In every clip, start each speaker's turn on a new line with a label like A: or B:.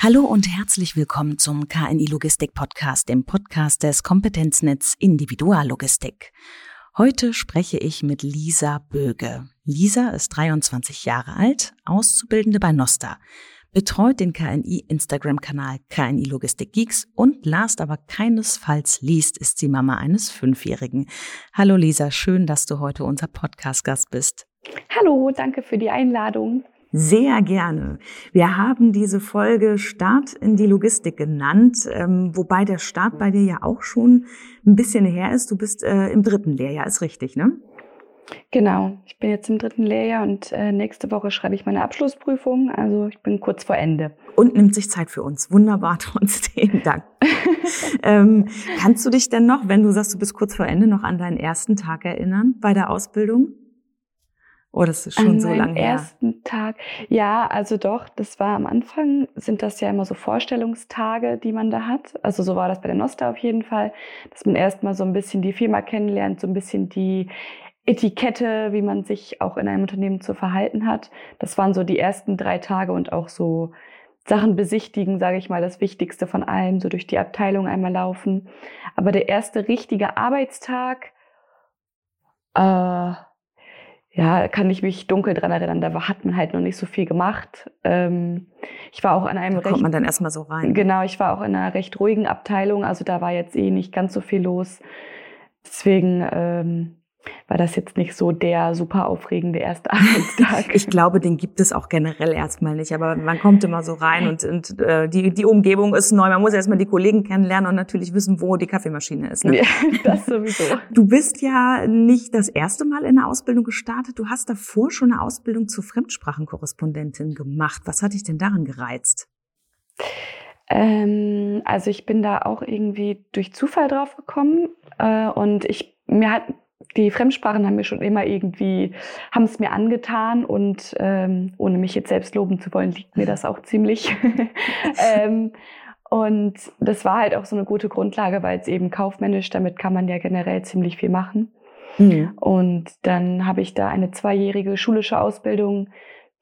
A: Hallo und herzlich willkommen zum KNI Logistik Podcast, dem Podcast des Kompetenznetz Individuallogistik. Heute spreche ich mit Lisa Böge. Lisa ist 23 Jahre alt, Auszubildende bei Nosta, betreut den KNI Instagram-Kanal KNI Logistik Geeks und last aber keinesfalls liest ist sie Mama eines Fünfjährigen. Hallo Lisa, schön, dass du heute unser Podcast-Gast bist.
B: Hallo, danke für die Einladung.
A: Sehr gerne. Wir haben diese Folge Start in die Logistik genannt, ähm, wobei der Start bei dir ja auch schon ein bisschen her ist. Du bist äh, im dritten Lehrjahr, ist richtig, ne?
B: Genau, ich bin jetzt im dritten Lehrjahr und äh, nächste Woche schreibe ich meine Abschlussprüfung. Also ich bin kurz vor Ende.
A: Und nimmt sich Zeit für uns. Wunderbar, trotzdem Dank. ähm, kannst du dich denn noch, wenn du sagst, du bist kurz vor Ende, noch an deinen ersten Tag erinnern bei der Ausbildung? Oh, das ist schon An so lange her.
B: ersten Tag. Ja, also doch, das war am Anfang, sind das ja immer so Vorstellungstage, die man da hat. Also so war das bei der Nosta auf jeden Fall, dass man erstmal so ein bisschen die Firma kennenlernt, so ein bisschen die Etikette, wie man sich auch in einem Unternehmen zu verhalten hat. Das waren so die ersten drei Tage und auch so Sachen besichtigen, sage ich mal, das Wichtigste von allem, so durch die Abteilung einmal laufen. Aber der erste richtige Arbeitstag, äh, ja, kann ich mich dunkel dran erinnern, da hat man halt noch nicht so viel gemacht. Ähm, ich war auch an einem
A: da recht, kommt man dann erstmal so rein.
B: Genau, ich war auch in einer recht ruhigen Abteilung, also da war jetzt eh nicht ganz so viel los. Deswegen ähm, war das jetzt nicht so der super aufregende erste Arbeitstag.
A: ich glaube, den gibt es auch generell erstmal nicht, aber man kommt immer so rein und, und äh, die, die Umgebung ist neu. Man muss erstmal die Kollegen kennenlernen und natürlich wissen, wo die Kaffeemaschine ist. Ne?
B: Ja, das sowieso.
A: Du bist ja nicht das erste Mal in der Ausbildung gestartet. Du hast davor schon eine Ausbildung zur Fremdsprachenkorrespondentin gemacht. Was hat dich denn daran gereizt?
B: Ähm, also ich bin da auch irgendwie durch Zufall drauf gekommen äh, und ich mir hat die Fremdsprachen haben mir schon immer irgendwie, haben es mir angetan und ähm, ohne mich jetzt selbst loben zu wollen, liegt mir das auch ziemlich. ähm, und das war halt auch so eine gute Grundlage, weil es eben kaufmännisch, damit kann man ja generell ziemlich viel machen. Mhm. Und dann habe ich da eine zweijährige schulische Ausbildung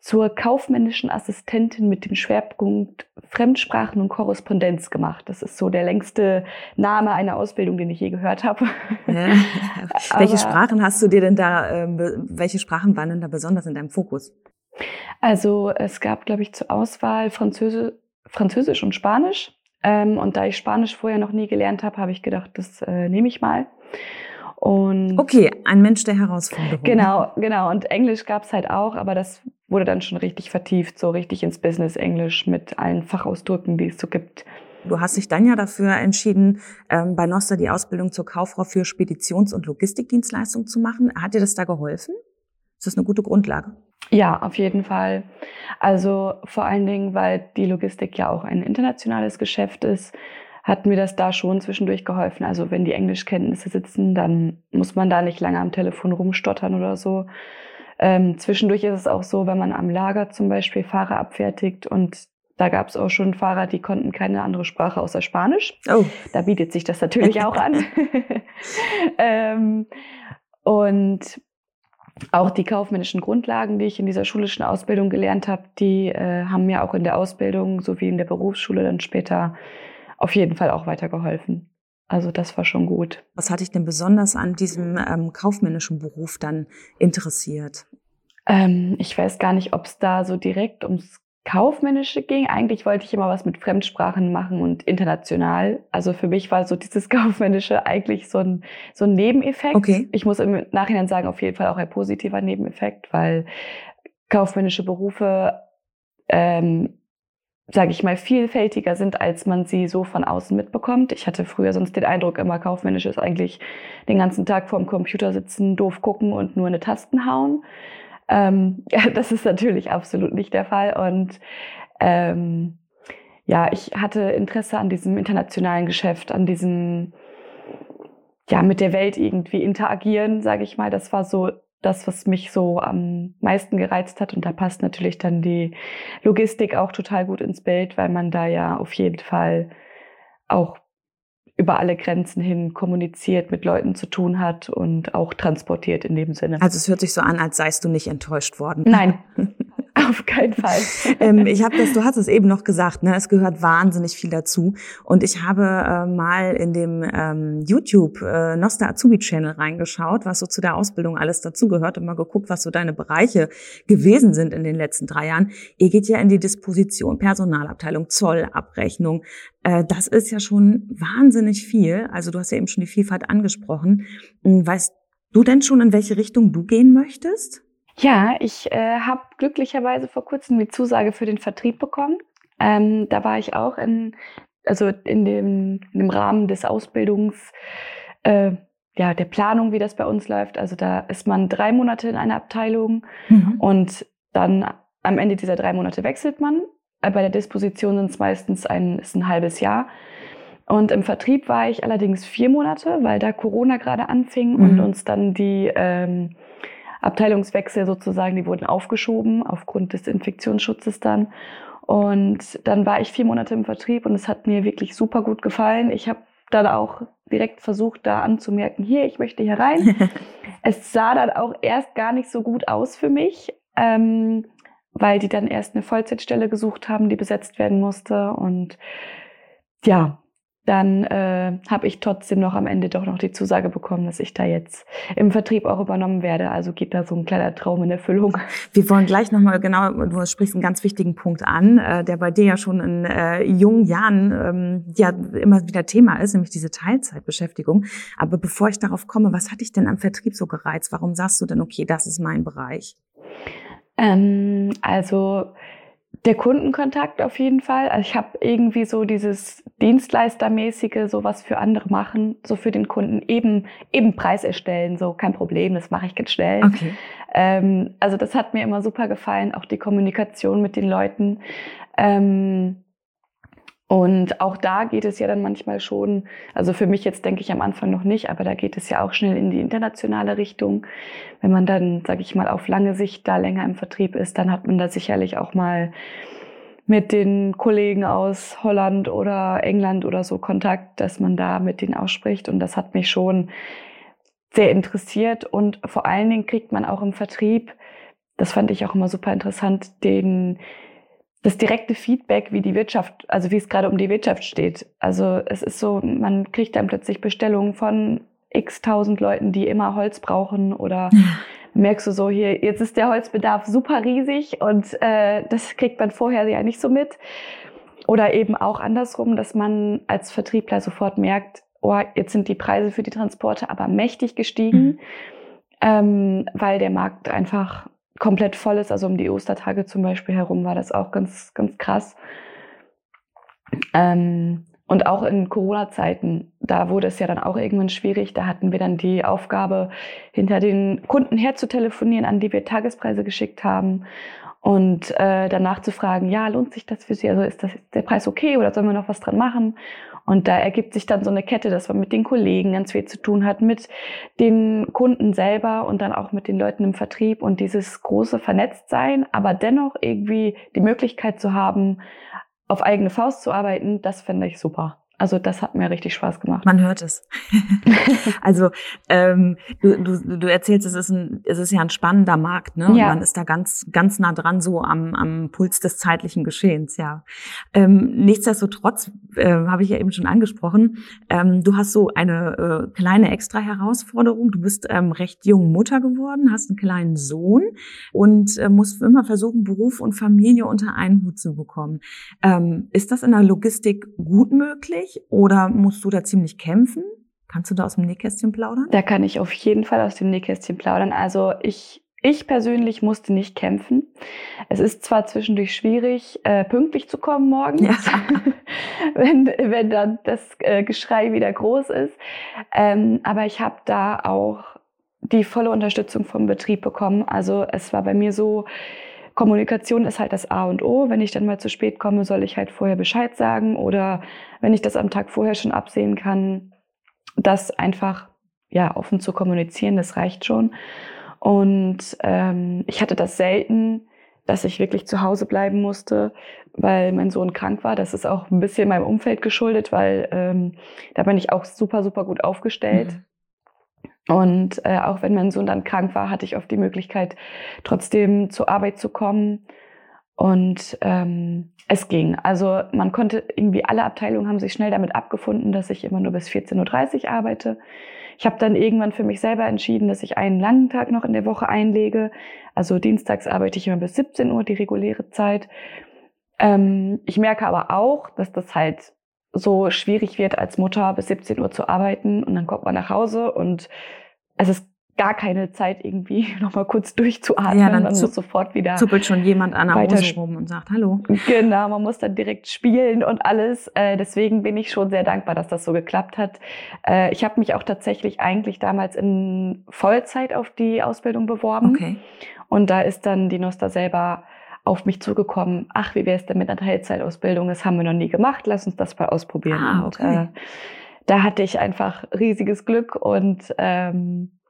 B: zur kaufmännischen Assistentin mit dem Schwerpunkt Fremdsprachen und Korrespondenz gemacht. Das ist so der längste Name einer Ausbildung, den ich je gehört habe. Ja.
A: welche Sprachen hast du dir denn da, äh, welche Sprachen waren denn da besonders in deinem Fokus?
B: Also es gab, glaube ich, zur Auswahl Französisch, Französisch und Spanisch. Ähm, und da ich Spanisch vorher noch nie gelernt habe, habe ich gedacht, das äh, nehme ich mal.
A: Und okay, ein Mensch der Herausforderung.
B: Genau, genau. Und Englisch gab's halt auch, aber das wurde dann schon richtig vertieft, so richtig ins Business Englisch mit allen Fachausdrücken, die es so gibt.
A: Du hast dich dann ja dafür entschieden, ähm, bei Noster die Ausbildung zur Kauffrau für Speditions- und Logistikdienstleistung zu machen. Hat dir das da geholfen? Ist das eine gute Grundlage?
B: Ja, auf jeden Fall. Also vor allen Dingen, weil die Logistik ja auch ein internationales Geschäft ist, hat mir das da schon zwischendurch geholfen. Also wenn die Englischkenntnisse sitzen, dann muss man da nicht lange am Telefon rumstottern oder so. Ähm, zwischendurch ist es auch so, wenn man am Lager zum Beispiel Fahrer abfertigt und da gab es auch schon Fahrer, die konnten keine andere Sprache außer Spanisch. Oh. Da bietet sich das natürlich auch an. ähm, und auch die kaufmännischen Grundlagen, die ich in dieser schulischen Ausbildung gelernt habe, die äh, haben mir auch in der Ausbildung sowie in der Berufsschule dann später auf jeden Fall auch weitergeholfen. Also das war schon gut.
A: Was hat dich denn besonders an diesem ähm, kaufmännischen Beruf dann interessiert?
B: Ähm, ich weiß gar nicht, ob es da so direkt ums Kaufmännische ging. Eigentlich wollte ich immer was mit Fremdsprachen machen und international. Also für mich war so dieses Kaufmännische eigentlich so ein, so ein Nebeneffekt. Okay. Ich muss im Nachhinein sagen, auf jeden Fall auch ein positiver Nebeneffekt, weil kaufmännische Berufe ähm, sage ich mal, vielfältiger sind, als man sie so von außen mitbekommt. Ich hatte früher sonst den Eindruck, immer kaufmännisch ist eigentlich den ganzen Tag vorm Computer sitzen, doof gucken und nur eine Tasten hauen. Ähm, ja, das ist natürlich absolut nicht der Fall. Und ähm, ja, ich hatte Interesse an diesem internationalen Geschäft, an diesem ja mit der Welt irgendwie interagieren, sage ich mal. Das war so das, was mich so am meisten gereizt hat. Und da passt natürlich dann die Logistik auch total gut ins Bild, weil man da ja auf jeden Fall auch über alle Grenzen hin kommuniziert, mit Leuten zu tun hat und auch transportiert in dem Sinne.
A: Also es hört sich so an, als seist du nicht enttäuscht worden.
B: Nein, auf keinen Fall.
A: ähm, ich habe das, du hast es eben noch gesagt, ne? Es gehört wahnsinnig viel dazu. Und ich habe äh, mal in dem ähm, YouTube äh, Nosta Azubi Channel reingeschaut, was so zu der Ausbildung alles dazugehört und mal geguckt, was so deine Bereiche gewesen sind in den letzten drei Jahren. Ihr geht ja in die Disposition, Personalabteilung, Zollabrechnung. Äh, das ist ja schon wahnsinnig viel. Also du hast ja eben schon die Vielfalt angesprochen. Hm, weißt du denn schon, in welche Richtung du gehen möchtest?
B: Ja, ich äh, habe glücklicherweise vor kurzem die Zusage für den Vertrieb bekommen. Ähm, da war ich auch in, also in dem, in dem Rahmen des Ausbildungs, äh, ja, der Planung, wie das bei uns läuft. Also da ist man drei Monate in einer Abteilung mhm. und dann am Ende dieser drei Monate wechselt man. Äh, bei der Disposition sind es meistens ein, ist ein halbes Jahr. Und im Vertrieb war ich allerdings vier Monate, weil da Corona gerade anfing mhm. und uns dann die ähm, Abteilungswechsel sozusagen, die wurden aufgeschoben aufgrund des Infektionsschutzes dann. Und dann war ich vier Monate im Vertrieb und es hat mir wirklich super gut gefallen. Ich habe dann auch direkt versucht, da anzumerken, hier, ich möchte hier rein. es sah dann auch erst gar nicht so gut aus für mich, ähm, weil die dann erst eine Vollzeitstelle gesucht haben, die besetzt werden musste. Und ja, dann äh, habe ich trotzdem noch am Ende doch noch die Zusage bekommen, dass ich da jetzt im Vertrieb auch übernommen werde. Also geht da so ein kleiner Traum in Erfüllung.
A: Wir wollen gleich nochmal genau, du sprichst einen ganz wichtigen Punkt an, äh, der bei dir ja schon in äh, jungen Jahren ähm, ja immer wieder Thema ist, nämlich diese Teilzeitbeschäftigung. Aber bevor ich darauf komme, was hat dich denn am Vertrieb so gereizt? Warum sagst du denn, okay, das ist mein Bereich?
B: Ähm, also der Kundenkontakt auf jeden Fall. Also ich habe irgendwie so dieses Dienstleistermäßige, so was für andere machen, so für den Kunden eben eben Preis erstellen, so kein Problem, das mache ich ganz schnell. Okay. Ähm, also das hat mir immer super gefallen, auch die Kommunikation mit den Leuten. Ähm, und auch da geht es ja dann manchmal schon, also für mich jetzt denke ich am Anfang noch nicht, aber da geht es ja auch schnell in die internationale Richtung. Wenn man dann, sage ich mal, auf lange Sicht da länger im Vertrieb ist, dann hat man da sicherlich auch mal mit den Kollegen aus Holland oder England oder so Kontakt, dass man da mit denen ausspricht. Und das hat mich schon sehr interessiert. Und vor allen Dingen kriegt man auch im Vertrieb, das fand ich auch immer super interessant, den das direkte Feedback, wie die Wirtschaft, also wie es gerade um die Wirtschaft steht. Also es ist so, man kriegt dann plötzlich Bestellungen von x tausend Leuten, die immer Holz brauchen oder merkst du so hier, jetzt ist der Holzbedarf super riesig und äh, das kriegt man vorher ja nicht so mit. Oder eben auch andersrum, dass man als Vertriebler sofort merkt, oh, jetzt sind die Preise für die Transporte aber mächtig gestiegen, mhm. ähm, weil der Markt einfach komplett voll ist. Also um die Ostertage zum Beispiel herum war das auch ganz, ganz krass. Ähm, und auch in Corona-Zeiten, da wurde es ja dann auch irgendwann schwierig. Da hatten wir dann die Aufgabe, hinter den Kunden herzutelefonieren, an die wir Tagespreise geschickt haben und äh, danach zu fragen, ja, lohnt sich das für Sie? Also ist das ist der Preis okay oder sollen wir noch was dran machen? Und da ergibt sich dann so eine Kette, dass man mit den Kollegen ganz viel zu tun hat, mit den Kunden selber und dann auch mit den Leuten im Vertrieb und dieses große Vernetztsein, aber dennoch irgendwie die Möglichkeit zu haben, auf eigene Faust zu arbeiten, das finde ich super. Also das hat mir richtig Spaß gemacht.
A: Man hört es. also ähm, du, du, du erzählst, es ist, ein, es ist ja ein spannender Markt, ne? Und ja. man ist da ganz, ganz nah dran, so am, am Puls des zeitlichen Geschehens, ja. Ähm, nichtsdestotrotz, äh, habe ich ja eben schon angesprochen, ähm, du hast so eine äh, kleine extra Herausforderung. Du bist ähm, recht jung Mutter geworden, hast einen kleinen Sohn und äh, musst immer versuchen, Beruf und Familie unter einen Hut zu bekommen. Ähm, ist das in der Logistik gut möglich? Möglich oder musst du da ziemlich kämpfen? Kannst du da aus dem Nähkästchen plaudern?
B: Da kann ich auf jeden Fall aus dem Nähkästchen plaudern. Also ich, ich persönlich musste nicht kämpfen. Es ist zwar zwischendurch schwierig, äh, pünktlich zu kommen morgens, ja. wenn, wenn dann das äh, Geschrei wieder groß ist. Ähm, aber ich habe da auch die volle Unterstützung vom Betrieb bekommen. Also es war bei mir so, Kommunikation ist halt das A und O. Wenn ich dann mal zu spät komme, soll ich halt vorher Bescheid sagen oder wenn ich das am Tag vorher schon absehen kann, das einfach ja offen zu kommunizieren, das reicht schon. Und ähm, ich hatte das selten, dass ich wirklich zu Hause bleiben musste, weil mein Sohn krank war. Das ist auch ein bisschen meinem Umfeld geschuldet, weil ähm, da bin ich auch super, super gut aufgestellt. Mhm. Und äh, auch wenn mein Sohn dann krank war, hatte ich oft die Möglichkeit, trotzdem zur Arbeit zu kommen. Und ähm, es ging. Also man konnte irgendwie, alle Abteilungen haben sich schnell damit abgefunden, dass ich immer nur bis 14.30 Uhr arbeite. Ich habe dann irgendwann für mich selber entschieden, dass ich einen langen Tag noch in der Woche einlege. Also dienstags arbeite ich immer bis 17 Uhr, die reguläre Zeit. Ähm, ich merke aber auch, dass das halt so schwierig wird, als Mutter bis 17 Uhr zu arbeiten und dann kommt man nach Hause und es ist gar keine Zeit irgendwie noch mal kurz durchzuatmen. Ja, dann man muss sofort wieder
A: zuppelt schon jemand an der Hose rum und sagt Hallo.
B: Genau, man muss dann direkt spielen und alles. Äh, deswegen bin ich schon sehr dankbar, dass das so geklappt hat. Äh, ich habe mich auch tatsächlich eigentlich damals in Vollzeit auf die Ausbildung beworben. Okay. Und da ist dann die Nosta selber auf mich zugekommen, ach, wie wäre es denn mit einer Teilzeitausbildung? Das haben wir noch nie gemacht, lass uns das mal ausprobieren. Ah, okay. Und, äh, da hatte ich einfach riesiges Glück und ähm,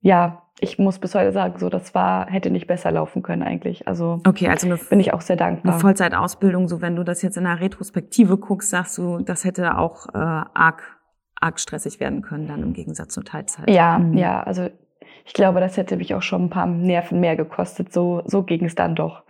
B: ja, ich muss bis heute sagen, so das war hätte nicht besser laufen können eigentlich. Also
A: okay, also eine,
B: bin ich auch sehr dankbar.
A: Eine Vollzeitausbildung, so wenn du das jetzt in der Retrospektive guckst, sagst du, das hätte auch äh, arg arg stressig werden können dann im Gegensatz zur Teilzeit.
B: Ja, mhm. ja, also ich glaube, das hätte mich auch schon ein paar Nerven mehr gekostet. So so ging es dann doch.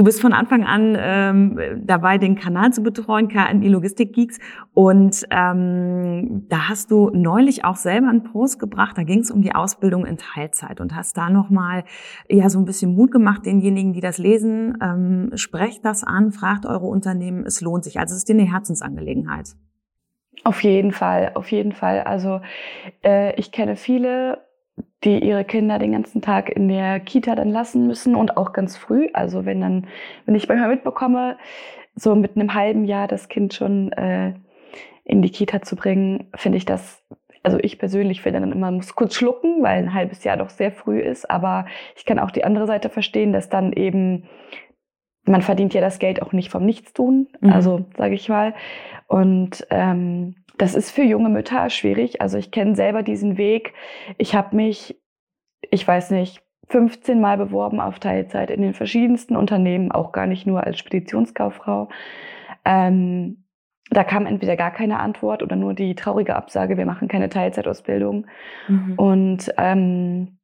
A: Du bist von Anfang an ähm, dabei, den Kanal zu betreuen, KNI Logistik Geeks. Und ähm, da hast du neulich auch selber einen Post gebracht. Da ging es um die Ausbildung in Teilzeit und hast da nochmal ja so ein bisschen Mut gemacht denjenigen, die das lesen. Ähm, sprecht das an, fragt eure Unternehmen, es lohnt sich. Also es ist dir eine Herzensangelegenheit.
B: Auf jeden Fall, auf jeden Fall. Also äh, ich kenne viele die ihre Kinder den ganzen Tag in der Kita dann lassen müssen und auch ganz früh. Also wenn dann, wenn ich manchmal mitbekomme, so mit einem halben Jahr das Kind schon äh, in die Kita zu bringen, finde ich das, also ich persönlich finde dann immer, muss kurz schlucken, weil ein halbes Jahr doch sehr früh ist. Aber ich kann auch die andere Seite verstehen, dass dann eben, man verdient ja das Geld auch nicht vom Nichtstun, mhm. also sage ich mal. Und ähm, das ist für junge Mütter schwierig. Also ich kenne selber diesen Weg. Ich habe mich, ich weiß nicht, 15 Mal beworben auf Teilzeit in den verschiedensten Unternehmen, auch gar nicht nur als Speditionskauffrau. Ähm, da kam entweder gar keine Antwort oder nur die traurige Absage, wir machen keine Teilzeitausbildung. Mhm. Und ähm,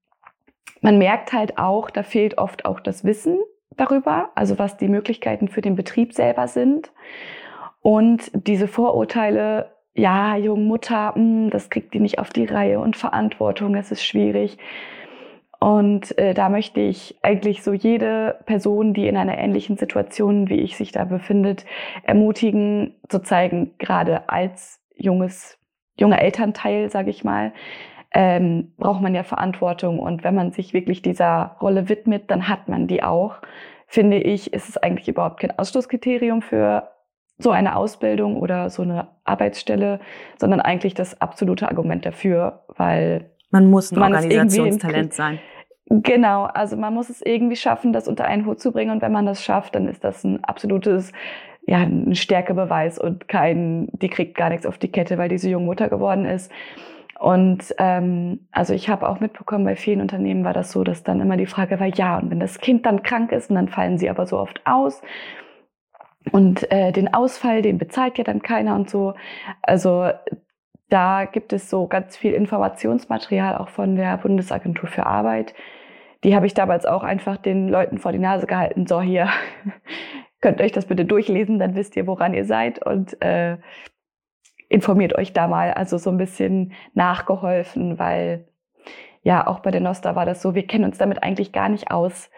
B: man merkt halt auch, da fehlt oft auch das Wissen darüber, also was die Möglichkeiten für den Betrieb selber sind. Und diese Vorurteile ja, Jungmutter, mh, hm, das kriegt die nicht auf die Reihe und Verantwortung, das ist schwierig. Und äh, da möchte ich eigentlich so jede Person, die in einer ähnlichen Situation wie ich sich da befindet, ermutigen, zu zeigen, gerade als junges, junger Elternteil, sage ich mal, ähm, braucht man ja Verantwortung. Und wenn man sich wirklich dieser Rolle widmet, dann hat man die auch. Finde ich, ist es eigentlich überhaupt kein Ausschlusskriterium für so eine Ausbildung oder so eine Arbeitsstelle, sondern eigentlich das absolute Argument dafür, weil
A: man muss ein man Organisationstalent sein.
B: Genau, also man muss es irgendwie schaffen, das unter einen Hut zu bringen und wenn man das schafft, dann ist das ein absolutes ja, ein Stärkebeweis und kein, die kriegt gar nichts auf die Kette, weil diese junge Mutter geworden ist. Und ähm, also ich habe auch mitbekommen, bei vielen Unternehmen war das so, dass dann immer die Frage war, ja, und wenn das Kind dann krank ist und dann fallen sie aber so oft aus und äh, den Ausfall, den bezahlt ja dann keiner und so. Also da gibt es so ganz viel Informationsmaterial auch von der Bundesagentur für Arbeit. Die habe ich damals auch einfach den Leuten vor die Nase gehalten. So, hier könnt euch das bitte durchlesen, dann wisst ihr, woran ihr seid und äh, informiert euch da mal. Also so ein bisschen nachgeholfen, weil ja, auch bei der Nosta war das so, wir kennen uns damit eigentlich gar nicht aus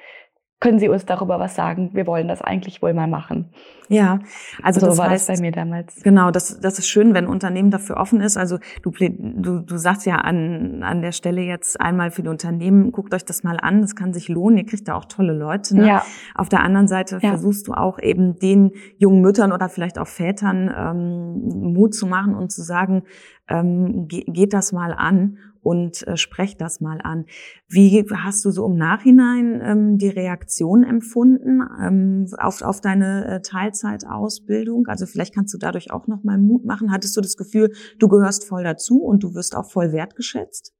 B: können Sie uns darüber was sagen? Wir wollen das eigentlich wohl mal machen.
A: Ja, also so
B: das war heißt, das bei mir damals.
A: Genau, das, das ist schön, wenn ein Unternehmen dafür offen ist. Also du, du, du sagst ja an, an der Stelle jetzt einmal für die Unternehmen, guckt euch das mal an, das kann sich lohnen, ihr kriegt da auch tolle Leute. Ne? Ja. Auf der anderen Seite ja. versuchst du auch eben den jungen Müttern oder vielleicht auch Vätern ähm, Mut zu machen und zu sagen, ähm, geht das mal an und äh, sprecht das mal an. Wie hast du so im Nachhinein ähm, die Reaktion empfunden ähm, auf, auf deine äh, Teilzeitausbildung? Also vielleicht kannst du dadurch auch noch mal Mut machen. Hattest du das Gefühl, du gehörst voll dazu und du wirst auch voll wertgeschätzt?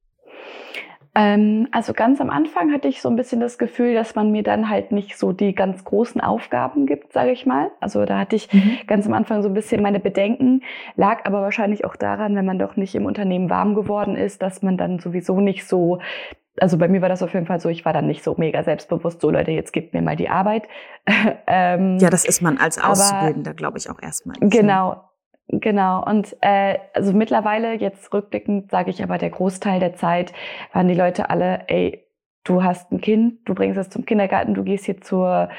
B: Ähm, also ganz am Anfang hatte ich so ein bisschen das Gefühl, dass man mir dann halt nicht so die ganz großen Aufgaben gibt, sage ich mal. Also da hatte ich mhm. ganz am Anfang so ein bisschen meine Bedenken, lag aber wahrscheinlich auch daran, wenn man doch nicht im Unternehmen warm geworden ist, dass man dann sowieso nicht so also bei mir war das auf jeden Fall so, ich war dann nicht so mega selbstbewusst, so Leute, jetzt gebt mir mal die Arbeit.
A: ähm, ja, das ist man als Auszubildender, glaube ich, auch erstmal.
B: Genau, Genau, und äh, also mittlerweile, jetzt rückblickend, sage ich aber, der Großteil der Zeit waren die Leute alle, ey, du hast ein Kind, du bringst es zum Kindergarten, du gehst hier zur,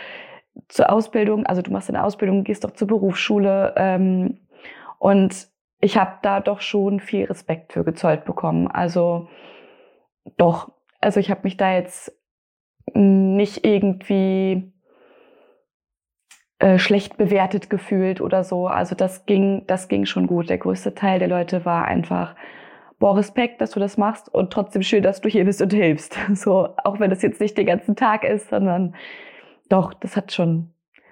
B: zur Ausbildung, also du machst eine Ausbildung, gehst doch zur Berufsschule. Ähm, und ich habe da doch schon viel Respekt für gezollt bekommen. Also doch, also ich habe mich da jetzt nicht irgendwie äh, schlecht bewertet gefühlt oder so. Also das ging, das ging schon gut. Der größte Teil der Leute war einfach, boah, Respekt, dass du das machst und trotzdem schön, dass du hier bist und hilfst. So, auch wenn das jetzt nicht den ganzen Tag ist, sondern doch, das hat schon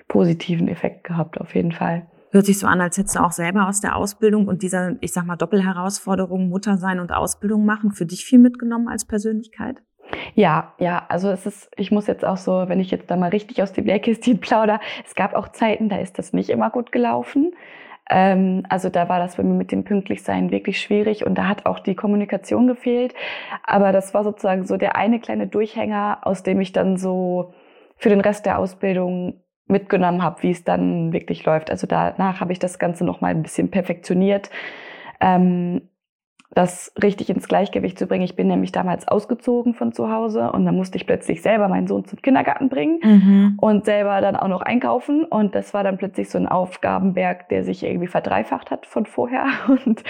B: positiven Effekt gehabt, auf jeden Fall.
A: Hört sich so an, als hättest du auch selber aus der Ausbildung und dieser, ich sag mal, Doppelherausforderung, Mutter sein und Ausbildung machen, für dich viel mitgenommen als Persönlichkeit?
B: Ja, ja, also es ist, ich muss jetzt auch so, wenn ich jetzt da mal richtig aus dem Nähkästchen plauder, es gab auch Zeiten, da ist das nicht immer gut gelaufen. Ähm, also da war das bei mir mit dem Pünktlichsein wirklich schwierig und da hat auch die Kommunikation gefehlt. Aber das war sozusagen so der eine kleine Durchhänger, aus dem ich dann so für den Rest der Ausbildung mitgenommen habe, wie es dann wirklich läuft. Also danach habe ich das Ganze noch mal ein bisschen perfektioniert. Ähm, das richtig ins Gleichgewicht zu bringen. Ich bin nämlich damals ausgezogen von zu Hause und dann musste ich plötzlich selber meinen Sohn zum Kindergarten bringen mhm. und selber dann auch noch einkaufen. Und das war dann plötzlich so ein Aufgabenberg, der sich irgendwie verdreifacht hat von vorher. Und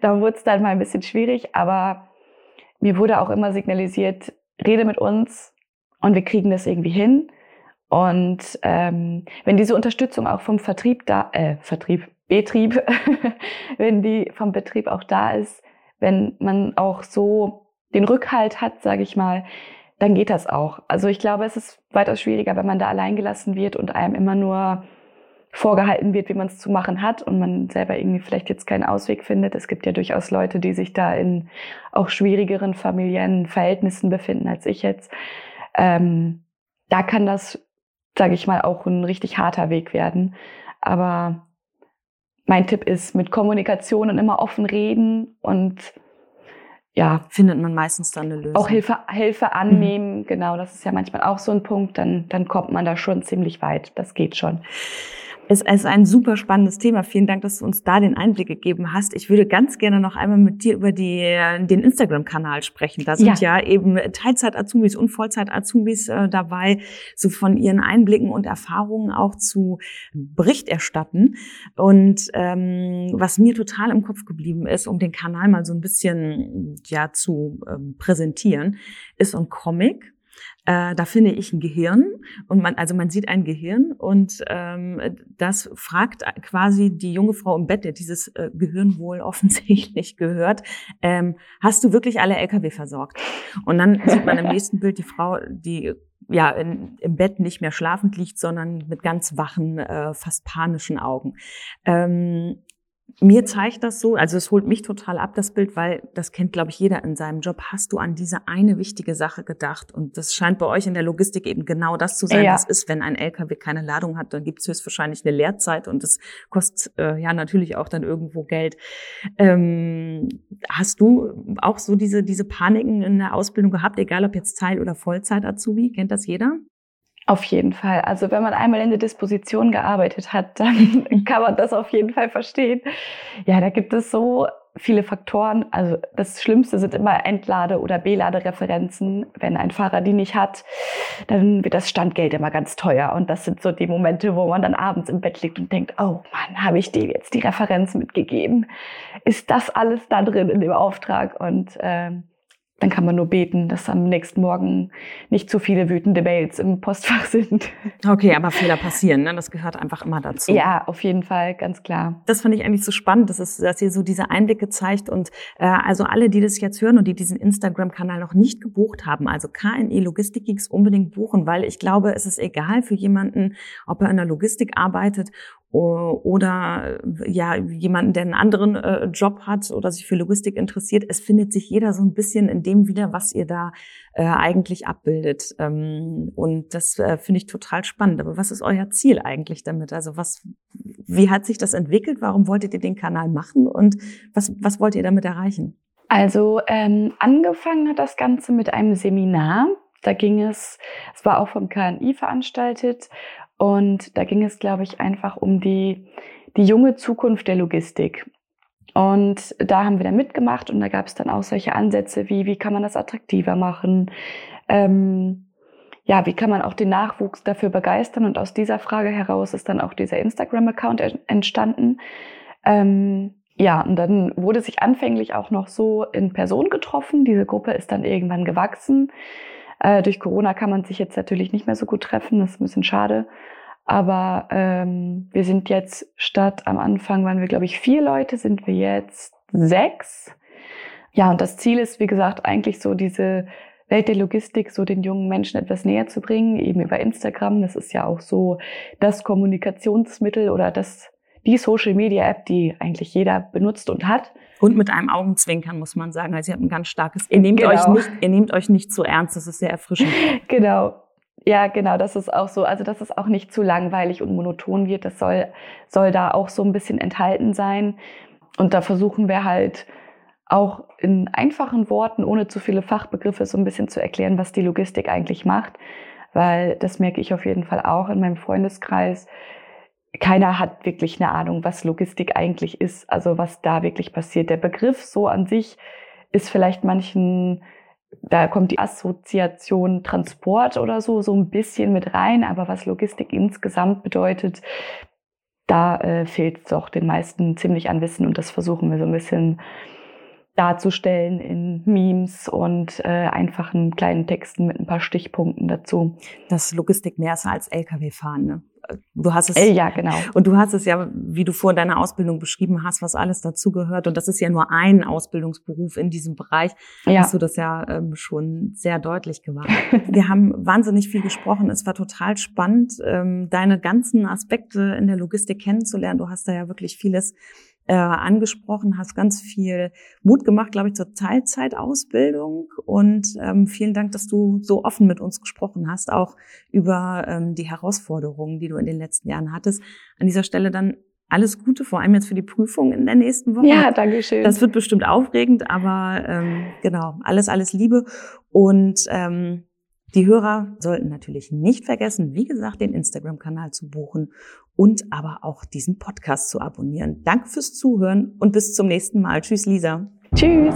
B: da wurde es dann mal ein bisschen schwierig. Aber mir wurde auch immer signalisiert, rede mit uns und wir kriegen das irgendwie hin. Und ähm, wenn diese Unterstützung auch vom Vertrieb da, äh, Vertrieb, Betrieb, wenn die vom Betrieb auch da ist, wenn man auch so den Rückhalt hat, sage ich mal, dann geht das auch. Also ich glaube, es ist weitaus schwieriger, wenn man da allein gelassen wird und einem immer nur vorgehalten wird, wie man es zu machen hat und man selber irgendwie vielleicht jetzt keinen Ausweg findet. Es gibt ja durchaus Leute, die sich da in auch schwierigeren familiären Verhältnissen befinden als ich jetzt. Ähm, da kann das, sage ich mal, auch ein richtig harter Weg werden. Aber mein Tipp ist, mit Kommunikation und immer offen reden und ja.
A: Findet man meistens dann eine Lösung.
B: Auch Hilfe, Hilfe annehmen, mhm. genau, das ist ja manchmal auch so ein Punkt, dann, dann kommt man da schon ziemlich weit. Das geht schon.
A: Es ist ein super spannendes Thema. Vielen Dank, dass du uns da den Einblick gegeben hast. Ich würde ganz gerne noch einmal mit dir über die, den Instagram-Kanal sprechen. Da sind ja, ja eben Teilzeit-Azubis und Vollzeit-Azubis äh, dabei, so von ihren Einblicken und Erfahrungen auch zu Bericht erstatten. Und ähm, was mir total im Kopf geblieben ist, um den Kanal mal so ein bisschen ja zu ähm, präsentieren, ist ein Comic äh, da finde ich ein Gehirn und man, also man sieht ein Gehirn und ähm, das fragt quasi die junge Frau im Bett, der dieses äh, Gehirn wohl offensichtlich gehört, ähm, hast du wirklich alle LKW versorgt? Und dann sieht man im nächsten Bild die Frau, die ja in, im Bett nicht mehr schlafend liegt, sondern mit ganz wachen, äh, fast panischen Augen. Ähm, mir zeigt das so, also es holt mich total ab, das Bild, weil das kennt, glaube ich, jeder in seinem Job. Hast du an diese eine wichtige Sache gedacht? Und das scheint bei euch in der Logistik eben genau das zu sein, ja. was ist, wenn ein LKW keine Ladung hat, dann gibt es höchstwahrscheinlich eine Leerzeit und das kostet äh, ja natürlich auch dann irgendwo Geld. Ähm, hast du auch so diese, diese Paniken in der Ausbildung gehabt, egal ob jetzt Teil- oder Vollzeit-Azubi? Kennt das jeder?
B: Auf jeden Fall. Also wenn man einmal in der Disposition gearbeitet hat, dann kann man das auf jeden Fall verstehen. Ja, da gibt es so viele Faktoren. Also das Schlimmste sind immer Entlade- oder B-Ladereferenzen. Wenn ein Fahrer die nicht hat, dann wird das Standgeld immer ganz teuer. Und das sind so die Momente, wo man dann abends im Bett liegt und denkt, oh Mann, habe ich dir jetzt die Referenz mitgegeben? Ist das alles da drin in dem Auftrag? Und ähm, dann kann man nur beten, dass am nächsten Morgen nicht zu viele wütende Mails im Postfach sind.
A: Okay, aber Fehler passieren, ne? das gehört einfach immer dazu.
B: Ja, auf jeden Fall, ganz klar.
A: Das fand ich eigentlich so spannend, dass, es, dass ihr so diese Einblicke zeigt und äh, also alle, die das jetzt hören und die diesen Instagram-Kanal noch nicht gebucht haben, also KNE Logistik Geeks unbedingt buchen, weil ich glaube, es ist egal für jemanden, ob er in der Logistik arbeitet oder ja jemanden, der einen anderen äh, Job hat oder sich für Logistik interessiert. Es findet sich jeder so ein bisschen in dem wieder, was ihr da äh, eigentlich abbildet. Ähm, und das äh, finde ich total spannend. Aber was ist euer Ziel eigentlich damit? Also was, wie hat sich das entwickelt? Warum wolltet ihr den Kanal machen? Und was, was wollt ihr damit erreichen?
B: Also ähm, angefangen hat das Ganze mit einem Seminar. Da ging es, es war auch vom KNI veranstaltet und da ging es, glaube ich, einfach um die, die junge Zukunft der Logistik. Und da haben wir dann mitgemacht und da gab es dann auch solche Ansätze wie, wie kann man das attraktiver machen? Ähm, ja, wie kann man auch den Nachwuchs dafür begeistern? Und aus dieser Frage heraus ist dann auch dieser Instagram-Account entstanden. Ähm, ja, und dann wurde sich anfänglich auch noch so in Person getroffen. Diese Gruppe ist dann irgendwann gewachsen. Äh, durch Corona kann man sich jetzt natürlich nicht mehr so gut treffen. Das ist ein bisschen schade. Aber ähm, wir sind jetzt statt am Anfang waren wir, glaube ich, vier Leute, sind wir jetzt sechs. Ja, und das Ziel ist, wie gesagt, eigentlich so diese Welt der Logistik so den jungen Menschen etwas näher zu bringen, eben über Instagram. Das ist ja auch so das Kommunikationsmittel oder das die Social Media App, die eigentlich jeder benutzt und hat.
A: Und mit einem Augenzwinkern muss man sagen. Also ihr habt ein ganz starkes. Ihr nehmt genau. euch nicht, ihr nehmt euch nicht zu ernst. Das ist sehr erfrischend.
B: Genau. Ja, genau, das ist auch so. Also, dass es auch nicht zu langweilig und monoton wird, das soll, soll da auch so ein bisschen enthalten sein. Und da versuchen wir halt auch in einfachen Worten, ohne zu viele Fachbegriffe, so ein bisschen zu erklären, was die Logistik eigentlich macht. Weil das merke ich auf jeden Fall auch in meinem Freundeskreis keiner hat wirklich eine Ahnung, was Logistik eigentlich ist, also was da wirklich passiert. Der Begriff so an sich ist vielleicht manchen, da kommt die Assoziation Transport oder so, so ein bisschen mit rein, aber was Logistik insgesamt bedeutet, da äh, fehlt es doch den meisten ziemlich an Wissen und das versuchen wir so ein bisschen darzustellen in Memes und äh, einfachen kleinen Texten mit ein paar Stichpunkten dazu.
A: Das Logistik mehr ist als LKW-Fahren, ne? Du hast es
B: äh, ja genau
A: und du hast es ja, wie du vor deiner Ausbildung beschrieben hast, was alles dazugehört und das ist ja nur ein Ausbildungsberuf in diesem Bereich. Ja. Hast du das ja ähm, schon sehr deutlich gemacht. Wir haben wahnsinnig viel gesprochen. Es war total spannend, ähm, deine ganzen Aspekte in der Logistik kennenzulernen. Du hast da ja wirklich vieles äh, angesprochen, hast ganz viel Mut gemacht, glaube ich, zur Teilzeitausbildung. Und ähm, vielen Dank, dass du so offen mit uns gesprochen hast, auch über ähm, die Herausforderungen, die du in den letzten Jahren hattest. An dieser Stelle dann alles Gute, vor allem jetzt für die Prüfung in der nächsten Woche.
B: Ja, danke schön.
A: Das wird bestimmt aufregend, aber ähm, genau, alles, alles Liebe. Und ähm, die Hörer sollten natürlich nicht vergessen, wie gesagt, den Instagram-Kanal zu buchen und aber auch diesen Podcast zu abonnieren. Danke fürs Zuhören und bis zum nächsten Mal. Tschüss, Lisa.
B: Tschüss.